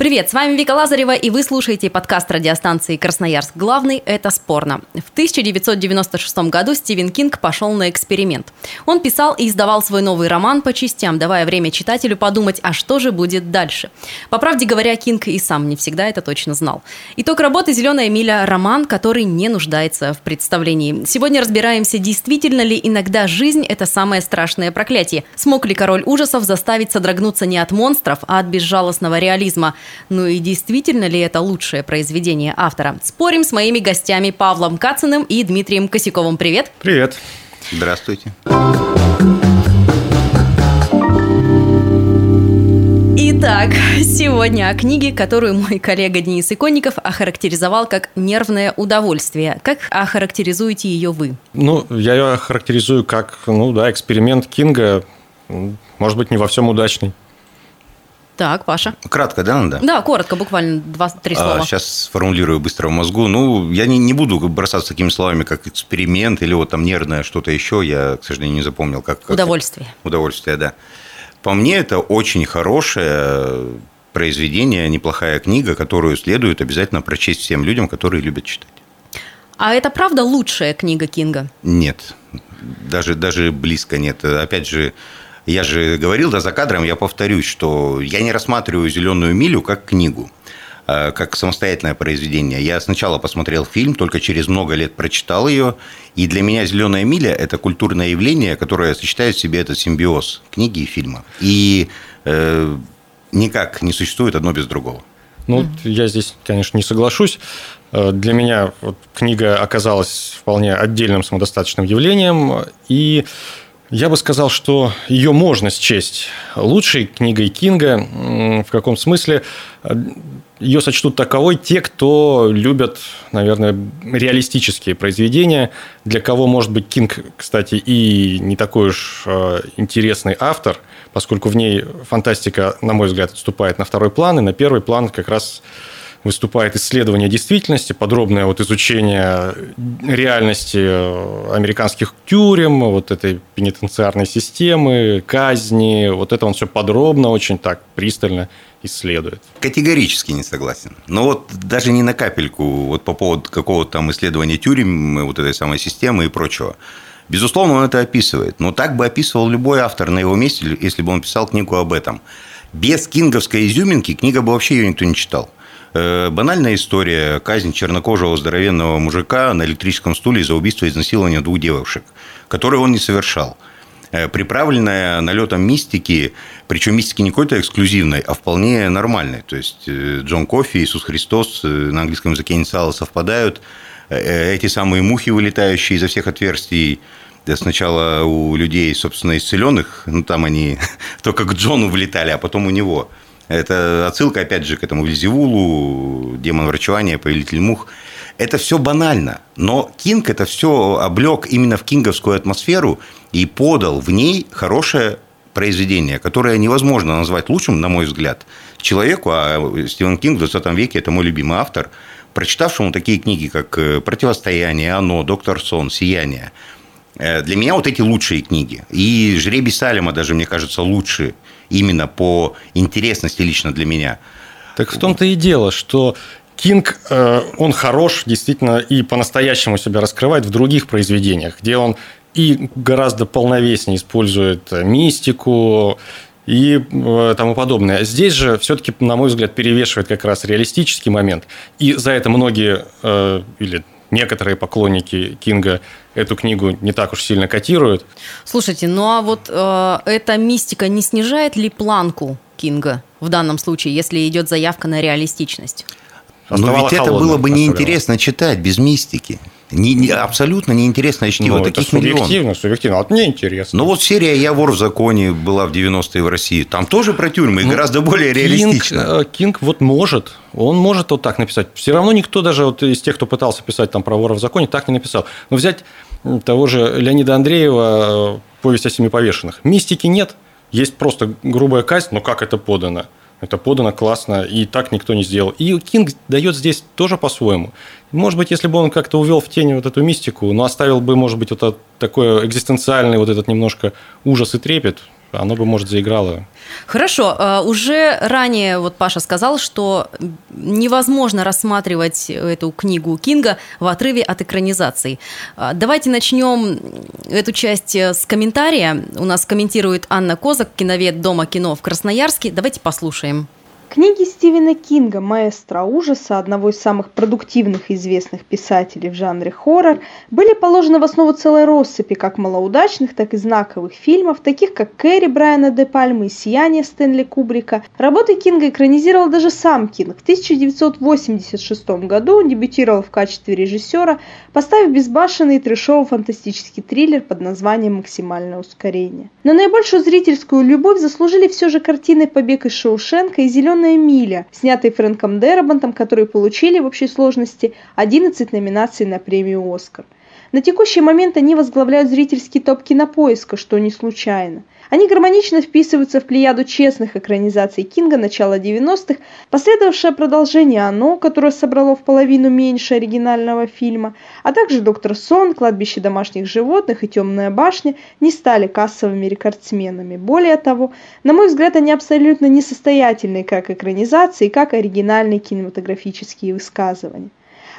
Привет, с вами Вика Лазарева, и вы слушаете подкаст радиостанции «Красноярск. Главный – это спорно». В 1996 году Стивен Кинг пошел на эксперимент. Он писал и издавал свой новый роман по частям, давая время читателю подумать, а что же будет дальше. По правде говоря, Кинг и сам не всегда это точно знал. Итог работы «Зеленая миля» – роман, который не нуждается в представлении. Сегодня разбираемся, действительно ли иногда жизнь – это самое страшное проклятие. Смог ли король ужасов заставить содрогнуться не от монстров, а от безжалостного реализма – ну и действительно ли это лучшее произведение автора? Спорим с моими гостями Павлом Кациным и Дмитрием Косяковым. Привет! Привет. Здравствуйте. Итак, сегодня о книге, которую мой коллега Денис Иконников охарактеризовал как «нервное удовольствие». Как охарактеризуете ее вы? Ну, я ее характеризую как, ну да, эксперимент Кинга, может быть, не во всем удачный. Так, Паша. Кратко, да, надо? Да, коротко, буквально два-три слова. сейчас сформулирую быстро в мозгу. Ну, я не, не буду бросаться такими словами, как эксперимент или вот там нервное что-то еще. Я, к сожалению, не запомнил. Как, как- Удовольствие. Удовольствие, да. По мне, это очень хорошее произведение, неплохая книга, которую следует обязательно прочесть всем людям, которые любят читать. А это правда лучшая книга Кинга? Нет, даже, даже близко нет. Опять же, я же говорил, да, за кадром я повторюсь, что я не рассматриваю «Зеленую милю» как книгу, а как самостоятельное произведение. Я сначала посмотрел фильм, только через много лет прочитал ее, и для меня «Зеленая миля» – это культурное явление, которое сочетает в себе этот симбиоз книги и фильма. И э, никак не существует одно без другого. Ну, я здесь, конечно, не соглашусь. Э, Для меня вот книга оказалась вполне отдельным самодостаточным явлением, и я бы сказал, что ее можно счесть лучшей книгой Кинга. В каком смысле? Э, Ее сочтут таковой те, кто любят, наверное, реалистические произведения, для кого, может быть, Кинг, кстати, и не такой уж э, интересный автор, поскольку в ней фантастика, на мой взгляд, отступает на второй план, и на первый план как раз выступает исследование действительности, подробное вот изучение реальности э, американских тюрем, вот этой пенитенциарной системы, казни, вот это он все подробно, очень так пристально исследует. Категорически не согласен. Но вот даже не на капельку вот по поводу какого-то там исследования тюрем, вот этой самой системы и прочего. Безусловно, он это описывает. Но так бы описывал любой автор на его месте, если бы он писал книгу об этом. Без кинговской изюминки книга бы вообще ее никто не читал. Э, Банальная история. Казнь чернокожего здоровенного мужика на электрическом стуле за убийство и изнасилование двух девушек, которые он не совершал э, приправленная налетом мистики, причем мистики не какой-то эксклюзивной, а вполне нормальной. То есть э, Джон Кофи, Иисус Христос, на английском языке инициалы совпадают, эти самые мухи, вылетающие изо всех отверстий, сначала у людей, собственно, исцеленных, ну там они только к Джону влетали, а потом у него. Это отсылка, опять же, к этому Вильзевулу, демон врачевания, повелитель мух. Это все банально, но Кинг это все облег именно в кинговскую атмосферу и подал в ней хорошее произведение, которое невозможно назвать лучшим, на мой взгляд, человеку, а Стивен Кинг в 20 веке – это мой любимый автор, прочитавшему такие книги, как «Противостояние», «Оно», «Доктор Сон», «Сияние». Э, Для меня вот эти лучшие книги. И «Жребий Салема» даже, мне кажется, лучше именно по интересности лично для меня. Так в том-то и дело, что Кинг, э, он хорош действительно и по-настоящему себя раскрывает в других произведениях, где он и гораздо полновеснее использует э, мистику и тому подобное. Здесь же все-таки, на мой взгляд, перевешивает как раз реалистический момент. И за это многие или некоторые поклонники Кинга эту книгу не так уж сильно котируют. Слушайте, ну а вот э, эта мистика не снижает ли планку Кинга в данном случае, если идет заявка на реалистичность? Но Оставала ведь это было бы неинтересно читать без мистики. Не, не, абсолютно неинтересное чтиво. Ну, Таких это субъективно, миллион. субъективно. Вот мне интересно. Ну вот серия «Я вор в законе» была в 90-е в России. Там тоже про тюрьмы, и Ну, гораздо более Кинг, реалистично. э, Кинг вот может, он может вот так написать. Все равно никто даже вот из тех, кто пытался писать там про вора в законе, так не написал. Но взять того же Леонида Андреева э, «Повесть о семи повешенных». Мистики нет, есть просто грубая казнь, но как это подано? Это подано классно, и так никто не сделал. И Кинг дает здесь тоже по-своему. Может быть, если бы он как-то увел в тени вот эту мистику, но оставил бы, может быть, вот такой экзистенциальный вот этот немножко ужас и трепет, оно бы, может, заиграло. Хорошо, э, уже ранее вот Паша сказал, что невозможно рассматривать эту книгу Кинга в отрыве от экранизаций. Э, Давайте начнем эту часть с комментария. У нас комментирует Анна Козак, киновед Дома кино в Красноярске. Давайте послушаем. Книги Стивена Кинга «Маэстро ужаса», одного из самых продуктивных и известных писателей в жанре хоррор, были положены в основу целой россыпи как малоудачных, так и знаковых фильмов, таких как «Кэрри» Брайана де Пальмы и «Сияние» Стэнли Кубрика. Работы Кинга экранизировал даже сам Кинг. В 1986 году он дебютировал в качестве режиссера, поставив безбашенный трешово-фантастический триллер под названием «Максимальное ускорение». Но наибольшую зрительскую любовь заслужили все же картины «Побег из Шоушенка» и «Зеленая миля», снятые Фрэнком Дерабантом, которые получили в общей сложности 11 номинаций на премию «Оскар». На текущий момент они возглавляют зрительский топ кинопоиска, что не случайно. Они гармонично вписываются в плеяду честных экранизаций Кинга начала 90-х, последовавшее продолжение «Оно», которое собрало в половину меньше оригинального фильма, а также «Доктор Сон», «Кладбище домашних животных» и «Темная башня» не стали кассовыми рекордсменами. Более того, на мой взгляд, они абсолютно несостоятельны как экранизации, как оригинальные кинематографические высказывания.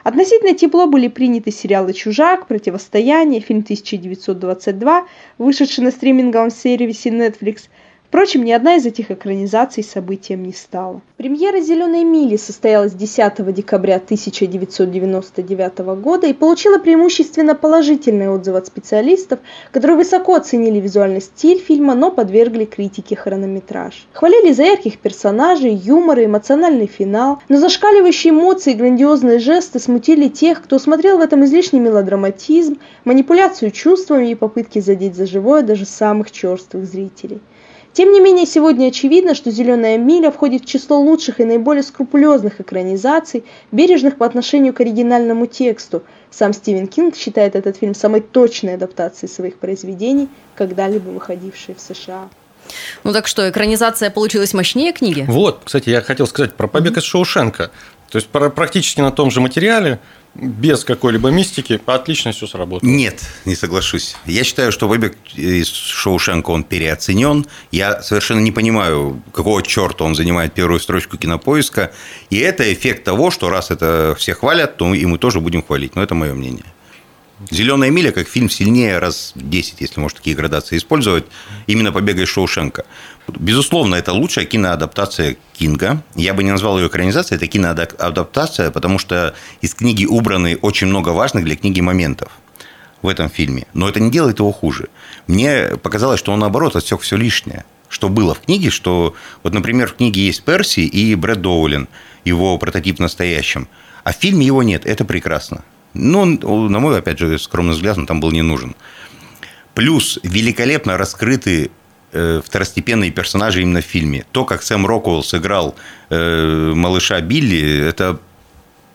Относительно тепло были приняты сериалы «Чужак», «Противостояние», фильм 1922, вышедший на стриминговом сервисе Netflix. Впрочем, ни одна из этих экранизаций событием не стала. Премьера «Зеленой мили» состоялась 10 декабря 1999 года и получила преимущественно положительные отзывы от специалистов, которые высоко оценили визуальный стиль фильма, но подвергли критике хронометраж. Хвалили за ярких персонажей, юмор и эмоциональный финал, но зашкаливающие эмоции и грандиозные жесты смутили тех, кто смотрел в этом излишний мелодраматизм, манипуляцию чувствами и попытки задеть за живое даже самых черствых зрителей. Тем не менее, сегодня очевидно, что «Зеленая миля» входит в число лучших и наиболее скрупулезных экранизаций, бережных по отношению к оригинальному тексту. Сам Стивен Кинг считает этот фильм самой точной адаптацией своих произведений, когда-либо выходившей в США. Ну так что, экранизация получилась мощнее книги? Вот, кстати, я хотел сказать про побег из Шоушенка. То есть практически на том же материале, без какой-либо мистики, отлично все сработало. Нет, не соглашусь. Я считаю, что «Побег из Шоушенка» он переоценен. Я совершенно не понимаю, какого черта он занимает первую строчку кинопоиска. И это эффект того, что раз это все хвалят, то и мы тоже будем хвалить. Но это мое мнение. «Зеленая миля» как фильм сильнее раз в 10, если можно такие градации использовать, именно «Побега из Шоушенка». Безусловно, это лучшая киноадаптация Кинга. Я бы не назвал ее экранизацией, это киноадаптация, потому что из книги убраны очень много важных для книги моментов в этом фильме. Но это не делает его хуже. Мне показалось, что он, наоборот, отсек все лишнее. Что было в книге, что... Вот, например, в книге есть Перси и Брэд Доулин, его прототип в настоящем. А в фильме его нет. Это прекрасно. Ну, на мой, опять же, скромный взгляд, он там был не нужен. Плюс великолепно раскрыты э, второстепенные персонажи именно в фильме. То, как Сэм Роквелл сыграл э, малыша Билли, это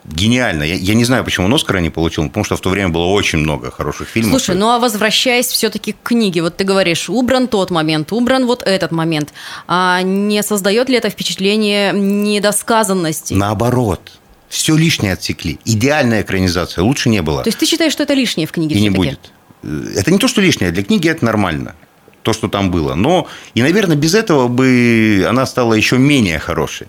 гениально. Я, я не знаю, почему он Оскара не получил, потому что в то время было очень много хороших фильмов. Слушай, ну а возвращаясь все-таки к книге, вот ты говоришь, убран тот момент, убран вот этот момент. А не создает ли это впечатление недосказанности? Наоборот. Все лишнее отсекли. Идеальная экранизация. Лучше не было. То есть ты считаешь, что это лишнее в книге и не будет. Это не то, что лишнее. Для книги это нормально. То, что там было. Но, и, наверное, без этого бы она стала еще менее хорошей.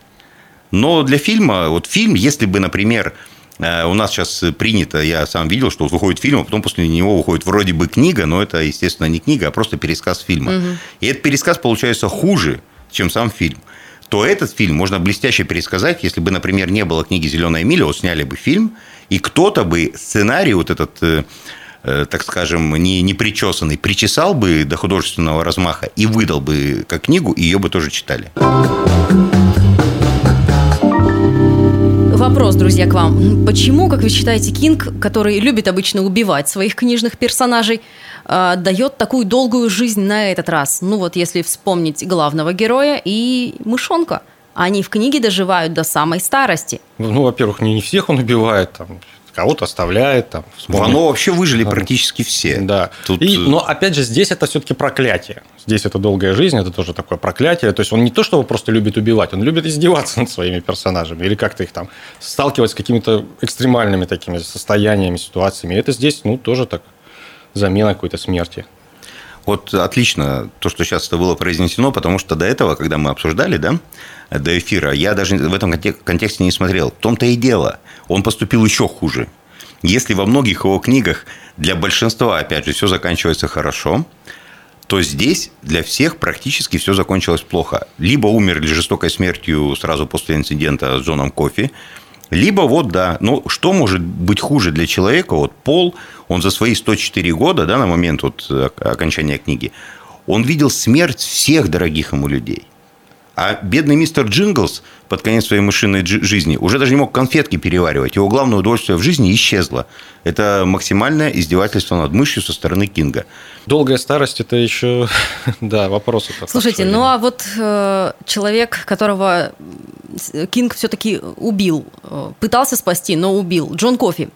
Но для фильма, вот фильм, если бы, например, э, у нас сейчас принято, я сам видел, что выходит фильм, а потом после него выходит вроде бы книга, но это, естественно, не книга, а просто пересказ фильма. И этот пересказ получается хуже, чем сам фильм то этот фильм можно блестяще пересказать, если бы, например, не было книги «Зеленая миля», вот сняли бы фильм, и кто-то бы сценарий вот этот, э, э, так скажем, не, не причесанный, причесал бы до художественного размаха и выдал бы как книгу, и ее бы тоже читали. Вопрос, друзья, к вам. Почему, как вы считаете, Кинг, который любит обычно убивать своих книжных персонажей, э, дает такую долгую жизнь на этот раз? Ну вот если вспомнить главного героя и мышонка. Они в книге доживают до самой старости. Ну, во-первых, не, не всех он убивает, там, кого-то оставляет. Там, Вано вообще выжили практически все. Да. Тут... И, но опять же, здесь это все-таки проклятие. Здесь это долгая жизнь, это тоже такое проклятие. То есть он не то, что просто любит убивать, он любит издеваться над своими персонажами или как-то их там сталкивать с какими-то экстремальными такими состояниями, ситуациями. И это здесь, ну, тоже так замена какой-то смерти. Вот отлично то, что сейчас это было произнесено, потому что до этого, когда мы обсуждали, да, до эфира, я даже в этом контексте не смотрел. В том-то и дело, он поступил еще хуже. Если во многих его книгах для большинства, опять же, все заканчивается хорошо, то здесь для всех практически все закончилось плохо. Либо умерли жестокой смертью сразу после инцидента с Джоном Кофи, либо вот, да, ну что может быть хуже для человека? Вот Пол, он за свои 104 года, да, на момент вот окончания книги, он видел смерть всех дорогих ему людей – а бедный мистер Джинглс под конец своей мышиной жизни уже даже не мог конфетки переваривать. Его главное удовольствие в жизни исчезло. Это максимальное издевательство над мышью со стороны Кинга. Долгая старость – это еще, да, вопрос. Слушайте, ну а вот э, человек, которого Кинг все-таки убил, э, пытался спасти, но убил, Джон Кофи.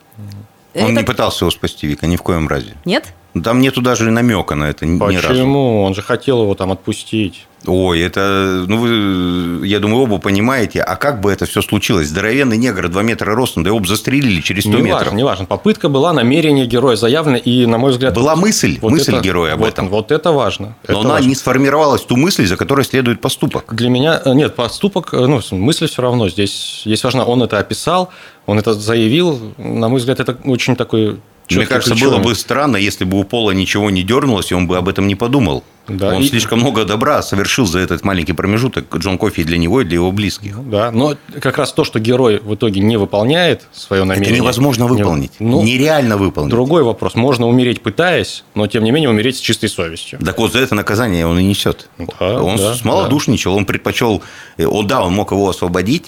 Он это... не пытался его спасти, Вика, ни в коем разе. Нет? Там нету даже намека на это Почему? ни разу. Почему? Он же хотел его там отпустить. Ой, это, ну, вы, я думаю, оба понимаете, а как бы это все случилось? Здоровенный негр, 2 метра ростом, да его бы застрелили через 100 не метров. Важно, не важно. Попытка была, намерение героя заявлено, и, на мой взгляд... Была мысль, вот мысль это, героя об вот, этом. Вот это важно. Но это она важно. не сформировалась ту мысль, за которой следует поступок. Для меня, э, нет, поступок, э, ну, мысль все равно здесь, здесь важно, он это описал, он это заявил, на мой взгляд, это очень такой мне кажется, ключевым. было бы странно, если бы у Пола ничего не дернулось, и он бы об этом не подумал. Да, он и... слишком много добра совершил за этот маленький промежуток Джон Кофи для него и для его близких. Да, но как раз то, что герой в итоге не выполняет свое намерение. Это невозможно выполнить. Ну, Нереально выполнить. Другой вопрос. Можно умереть пытаясь, но тем не менее умереть с чистой совестью. Так вот за это наказание он и несет. Да, он да, смолодушничал, да. он предпочел. Э, он, да, он мог его освободить,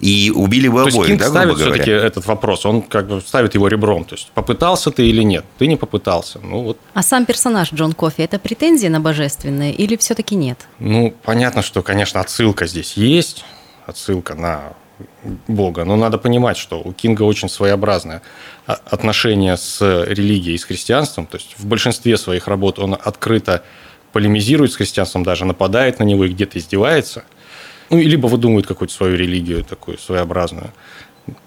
и убили бы то обоих, есть, да, ставит все-таки этот вопрос, он как бы ставит его ребром, то есть попытался ты или нет, ты не попытался, ну вот. А сам персонаж Джон Кофи это претензия на божественное или все-таки нет? Ну понятно, что, конечно, отсылка здесь есть, отсылка на Бога, но надо понимать, что у Кинга очень своеобразное отношение с религией, с христианством, то есть в большинстве своих работ он открыто полемизирует с христианством, даже нападает на него и где-то издевается – ну, либо выдумывает какую-то свою религию такую своеобразную.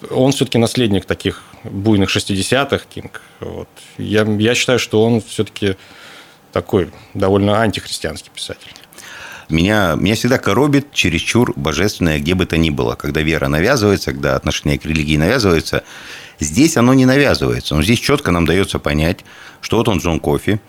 Он все-таки наследник таких буйных 60-х, Кинг. Вот. Я, я считаю, что он все-таки такой довольно антихристианский писатель. Меня, меня всегда коробит чересчур божественное, где бы то ни было. Когда вера навязывается, когда отношение к религии навязывается. Здесь оно не навязывается. Но здесь четко нам дается понять, что вот он Джон Кофи,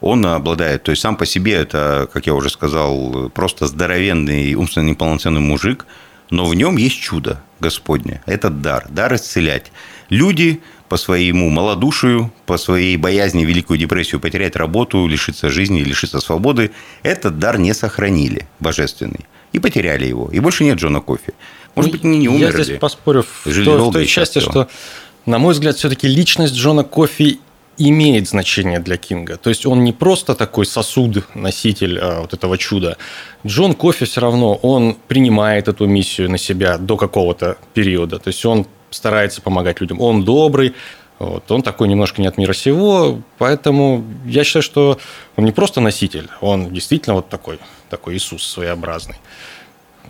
он обладает, то есть сам по себе это, как я уже сказал, просто здоровенный, умственно неполноценный мужик, но в нем есть чудо Господне. Это дар, дар исцелять. Люди по своему малодушию, по своей боязни Великую депрессию потерять работу, лишиться жизни, лишиться свободы, этот дар не сохранили, божественный. И потеряли его. И больше нет Джона Кофи. Может быть, они не умерли. Я здесь поспорю в, Жили то, в той части, что, на мой взгляд, все-таки личность Джона Кофи имеет значение для Кинга. То есть он не просто такой сосуд, носитель а, вот этого чуда. Джон Кофи все равно, он принимает эту миссию на себя до какого-то периода. То есть он старается помогать людям. Он добрый, вот, он такой немножко не от мира сего, поэтому я считаю, что он не просто носитель, он действительно вот такой, такой Иисус своеобразный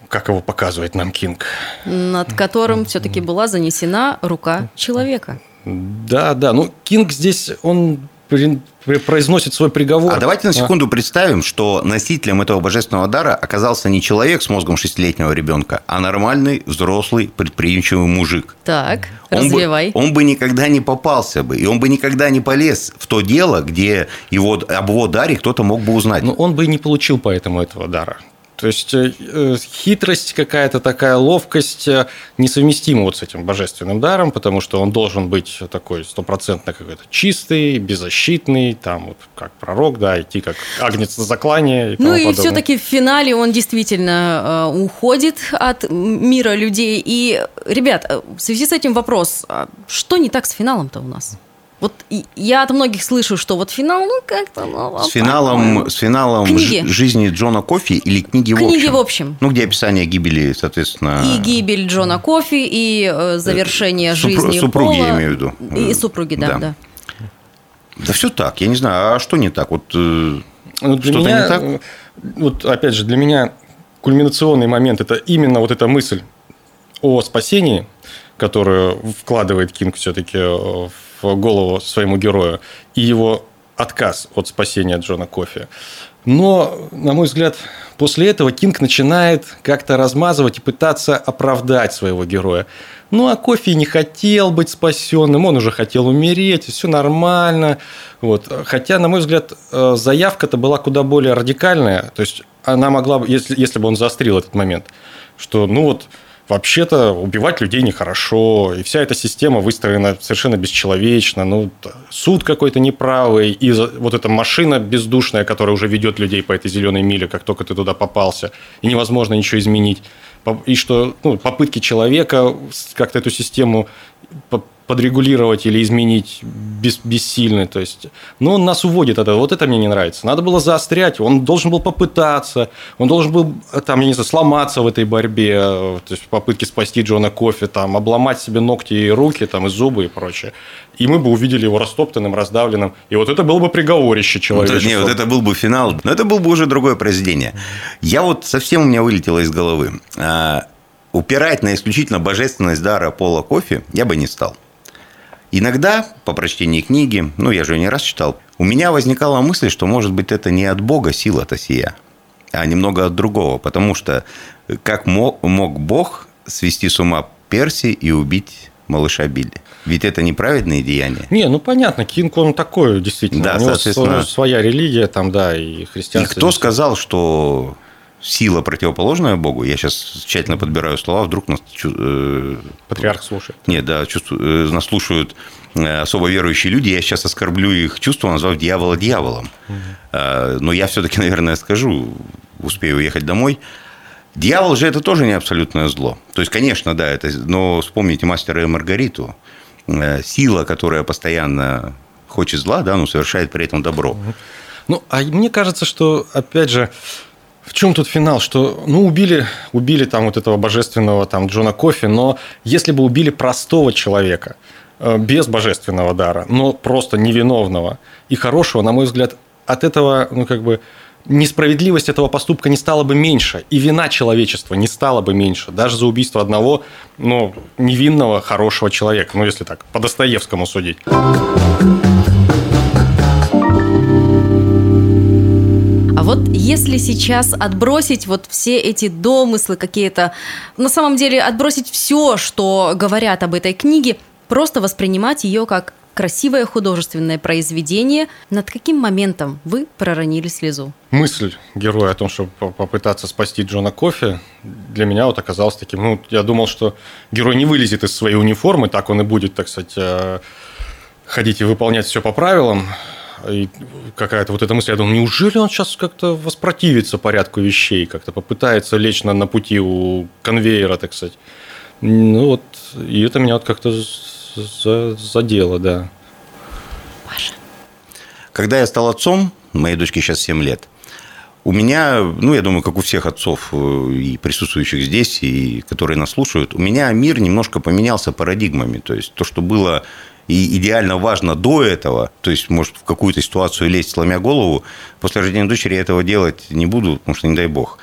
как его показывает нам Кинг. Над которым все-таки была занесена рука человека. Да, да. Ну, Кинг здесь, он произносит свой приговор. А давайте на секунду а. представим, что носителем этого божественного дара оказался не человек с мозгом шестилетнего ребенка, а нормальный, взрослый, предприимчивый мужик. Так, он развивай. Бы, он бы никогда не попался бы, и он бы никогда не полез в то дело, где его, об его даре кто-то мог бы узнать. Но он бы и не получил поэтому этого дара. То есть э, э, хитрость какая-то такая, ловкость э, несовместима вот с этим божественным даром, потому что он должен быть такой стопроцентно какой-то чистый, беззащитный, там вот как пророк, да, идти как агнец на заклание. И ну и подобное. все-таки в финале он действительно уходит от мира людей. И, ребят, в связи с этим вопрос, а что не так с финалом-то у нас? Вот я от многих слышу, что вот финал, ну как-то... Ну, с финалом, с финалом книги. жизни Джона Кофи или книги, книги в общем? в общем. Ну, где описание гибели, соответственно... И гибель Джона Кофи, и э, завершение Супру- жизни Супруги, Пола, я имею в виду. И супруги, да, да. Да, да все так, я не знаю, а что не так? Вот Ну, для что-то меня, не так? Вот опять же, для меня кульминационный момент – это именно вот эта мысль о спасении, которую вкладывает Кинг все-таки в голову своему герою и его отказ от спасения Джона Кофи. Но, на мой взгляд, после этого Кинг начинает как-то размазывать и пытаться оправдать своего героя. Ну, а Кофи не хотел быть спасенным, он уже хотел умереть, все нормально. Вот. Хотя, на мой взгляд, э, заявка-то была куда более радикальная. То есть, она могла бы, если, если бы он заострил этот момент, что, ну вот, вообще-то убивать людей нехорошо, и вся эта система выстроена совершенно бесчеловечно, ну, суд какой-то неправый, и вот эта машина бездушная, которая уже ведет людей по этой зеленой миле, как только ты туда попался, и невозможно ничего изменить, и что ну, попытки человека как-то эту систему подрегулировать или изменить бес, бессильны. То есть, но он нас уводит от этого. Вот это мне не нравится. Надо было заострять. Он должен был попытаться. Он должен был, там, я не знаю, сломаться в этой борьбе. То есть, попытки спасти Джона Кофи, там, обломать себе ногти и руки, там, и зубы и прочее. И мы бы увидели его растоптанным, раздавленным. И вот это было бы приговорище человека. нет, вот это был бы финал. Но это было бы уже другое произведение. Я вот совсем у меня вылетело из головы. А, упирать на исключительно божественность дара Пола Кофи я бы не стал. Иногда, по прочтении книги, ну, я же ее не раз читал, у меня возникала мысль, что, может быть, это не от Бога сила-то сия, а немного от другого. Потому что как мог, мог Бог свести с ума Перси и убить малыша Билли? Ведь это неправедные деяния. Не, ну понятно, Кинг он такой, действительно. Да, у него соответственно... своя религия там, да, и христианство. И кто сказал, что сила противоположная Богу, я сейчас тщательно подбираю слова, вдруг нас... Э, Патриарх слушает. Нет, да, чувствую, нас слушают э, особо верующие люди, я сейчас оскорблю их чувство, назвав дьявола дьяволом. Угу. Но я все-таки, наверное, скажу, успею уехать домой. Дьявол же это тоже не абсолютное зло. То есть, конечно, да, это, но вспомните мастера и Маргариту. Э, сила, которая постоянно хочет зла, да, но совершает при этом добро. Ну, а мне кажется, что, опять же, в чем тут финал? Что, ну, убили, убили там вот этого божественного там Джона Кофи, но если бы убили простого человека, э, без божественного дара, но просто невиновного и хорошего, на мой взгляд, от этого, ну, как бы, несправедливость этого поступка не стала бы меньше, и вина человечества не стала бы меньше, даже за убийство одного, ну, невинного, хорошего человека, ну, если так, по Достоевскому судить. Вот если сейчас отбросить вот все эти домыслы какие-то, на самом деле отбросить все, что говорят об этой книге, просто воспринимать ее как красивое художественное произведение, над каким моментом вы проронили слезу? Мысль героя о том, чтобы попытаться спасти Джона Кофи, для меня вот оказалась таким, ну, я думал, что герой не вылезет из своей униформы, так он и будет, так сказать, э, ходить и выполнять все по правилам, и какая-то вот эта мысль, я думаю, неужели он сейчас как-то воспротивится порядку вещей, как-то попытается лечь на, на пути у конвейера, так сказать. Ну вот, и это меня вот как-то задело, да. Паша. Когда я стал отцом, моей дочке сейчас 7 лет, у меня, ну, я думаю, как у всех отцов э, и присутствующих здесь, и которые нас слушают, у меня мир немножко поменялся парадигмами. То есть то, что было и идеально важно до этого, то есть, может, в какую-то ситуацию лезть, сломя голову, после рождения дочери я этого делать не буду, потому что не дай бог.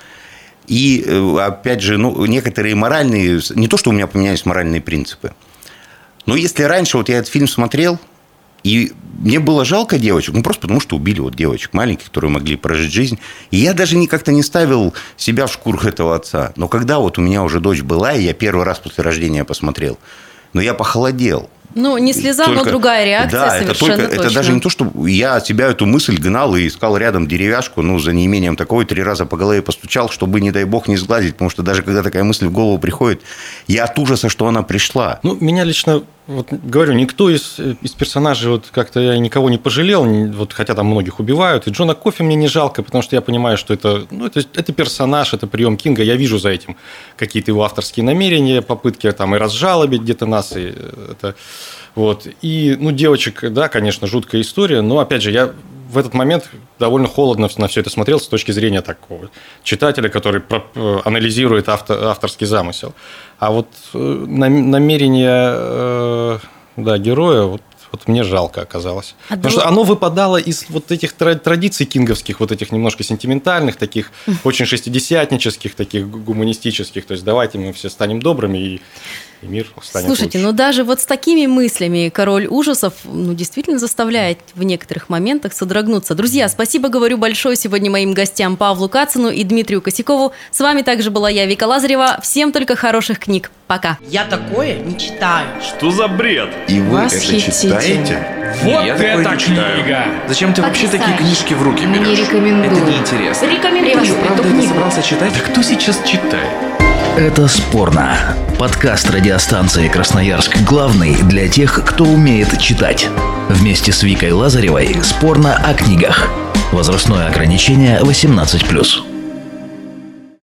И, э, опять же, ну, некоторые моральные, не то, что у меня поменялись моральные принципы, но если раньше вот я этот фильм смотрел, и мне было жалко девочек, ну просто потому что убили вот девочек маленьких, которые могли прожить жизнь. И я даже как-то не ставил себя в шкуру этого отца. Но когда вот у меня уже дочь была, и я первый раз после рождения посмотрел, но я похолодел Ну, не слеза, но другая реакция да, это совершенно только, это даже не то, что я от себя эту мысль гнал и искал рядом деревяшку, ну, за неимением такой, три раза по голове постучал, чтобы, не дай бог, не сглазить, потому что даже когда такая мысль в голову приходит, я от ужаса, что она пришла. Ну, меня лично вот говорю, никто из, из персонажей вот как-то я никого не пожалел, вот хотя там многих убивают. И Джона Кофи мне не жалко, потому что я понимаю, что это, ну, это, это персонаж, это прием Кинга. Я вижу за этим какие-то его авторские намерения, попытки там и разжалобить где-то нас, и это вот. И, ну, девочек, да, конечно, жуткая история, но, опять же, я в этот момент довольно холодно на все это смотрел с точки зрения такого читателя, который э, анализирует автор, авторский замысел. А вот э, намерение э, да, героя, вот вот мне жалко оказалось. А Потому что оно выпадало из вот этих традиций кинговских, вот этих немножко сентиментальных, таких очень шестидесятнических, таких гуманистических. То есть давайте мы все станем добрыми и и мир станет Слушайте, лучше. ну даже вот с такими мыслями король ужасов ну, действительно заставляет в некоторых моментах содрогнуться. Друзья, спасибо говорю большое сегодня моим гостям Павлу Кацину и Дмитрию Косякову. С вами также была я, Вика Лазарева. Всем только хороших книг. Пока. Я такое не читаю. Что за бред? И вы это читаете? Вот я это книга! Зачем ты вообще такие книжки в руки берешь? Не рекомендую. Это неинтересно. Рекомендую. Ты правда это собрался читать? Да кто сейчас читает? Это спорно. Подкаст радиостанции Красноярск главный для тех, кто умеет читать. Вместе с Викой Лазаревой спорно о книгах. Возрастное ограничение 18+.